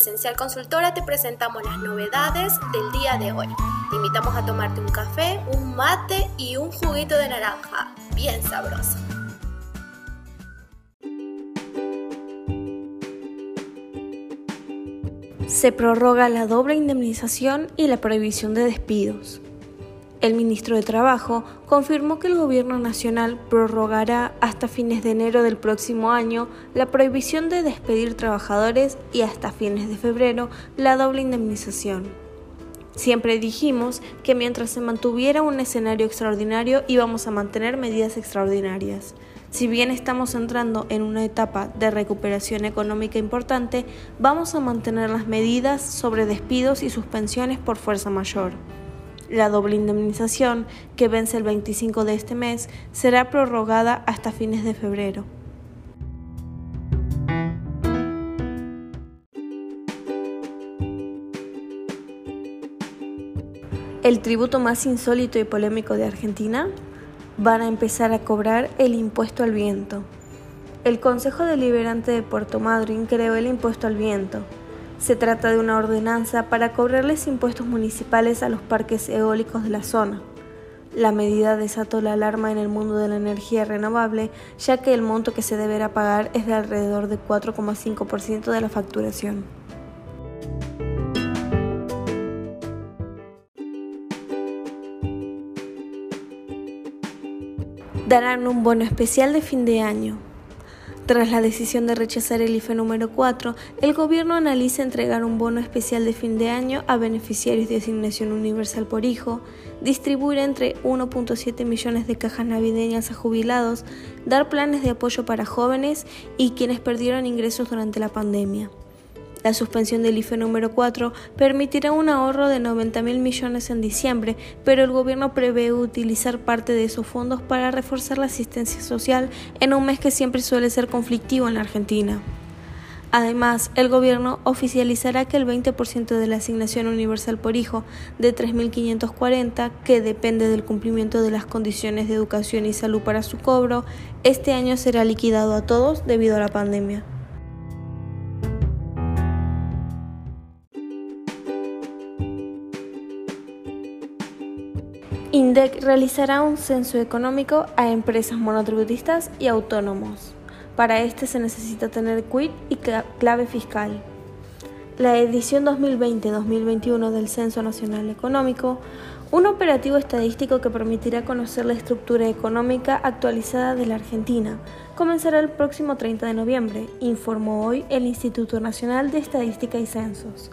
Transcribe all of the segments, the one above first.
Esencial Consultora te presentamos las novedades del día de hoy. Te invitamos a tomarte un café, un mate y un juguito de naranja, bien sabroso. Se prorroga la doble indemnización y la prohibición de despidos. El ministro de Trabajo confirmó que el Gobierno Nacional prorrogará hasta fines de enero del próximo año la prohibición de despedir trabajadores y hasta fines de febrero la doble indemnización. Siempre dijimos que mientras se mantuviera un escenario extraordinario íbamos a mantener medidas extraordinarias. Si bien estamos entrando en una etapa de recuperación económica importante, vamos a mantener las medidas sobre despidos y suspensiones por fuerza mayor. La doble indemnización, que vence el 25 de este mes, será prorrogada hasta fines de febrero. El tributo más insólito y polémico de Argentina van a empezar a cobrar el impuesto al viento. El Consejo Deliberante de Puerto Madryn creó el impuesto al viento, se trata de una ordenanza para cobrarles impuestos municipales a los parques eólicos de la zona. La medida desató la alarma en el mundo de la energía renovable, ya que el monto que se deberá pagar es de alrededor de 4,5% de la facturación. Darán un bono especial de fin de año. Tras la decisión de rechazar el IFE número 4, el gobierno analiza entregar un bono especial de fin de año a beneficiarios de asignación universal por hijo, distribuir entre 1.7 millones de cajas navideñas a jubilados, dar planes de apoyo para jóvenes y quienes perdieron ingresos durante la pandemia. La suspensión del IFE número 4 permitirá un ahorro de 90 mil millones en diciembre, pero el gobierno prevé utilizar parte de esos fondos para reforzar la asistencia social en un mes que siempre suele ser conflictivo en la Argentina. Además, el gobierno oficializará que el 20% de la asignación universal por hijo de 3.540, que depende del cumplimiento de las condiciones de educación y salud para su cobro, este año será liquidado a todos debido a la pandemia. INDEC realizará un censo económico a empresas monotributistas y autónomos. Para este se necesita tener quit y clave fiscal. La edición 2020-2021 del Censo Nacional Económico, un operativo estadístico que permitirá conocer la estructura económica actualizada de la Argentina, comenzará el próximo 30 de noviembre, informó hoy el Instituto Nacional de Estadística y Censos.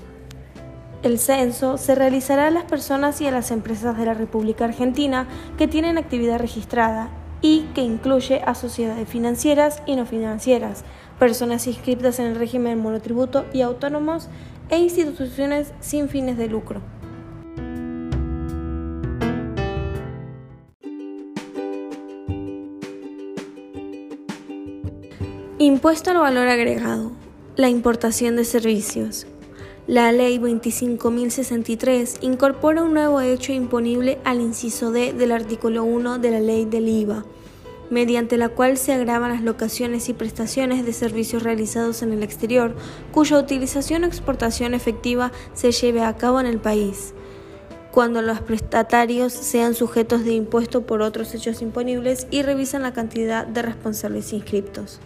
El censo se realizará a las personas y a las empresas de la República Argentina que tienen actividad registrada y que incluye a sociedades financieras y no financieras, personas inscritas en el régimen monotributo y autónomos e instituciones sin fines de lucro. Impuesto al valor agregado. La importación de servicios. La Ley 25.063 incorpora un nuevo hecho imponible al inciso D del artículo 1 de la Ley del IVA, mediante la cual se agravan las locaciones y prestaciones de servicios realizados en el exterior, cuya utilización o exportación efectiva se lleve a cabo en el país, cuando los prestatarios sean sujetos de impuesto por otros hechos imponibles y revisan la cantidad de responsables inscriptos.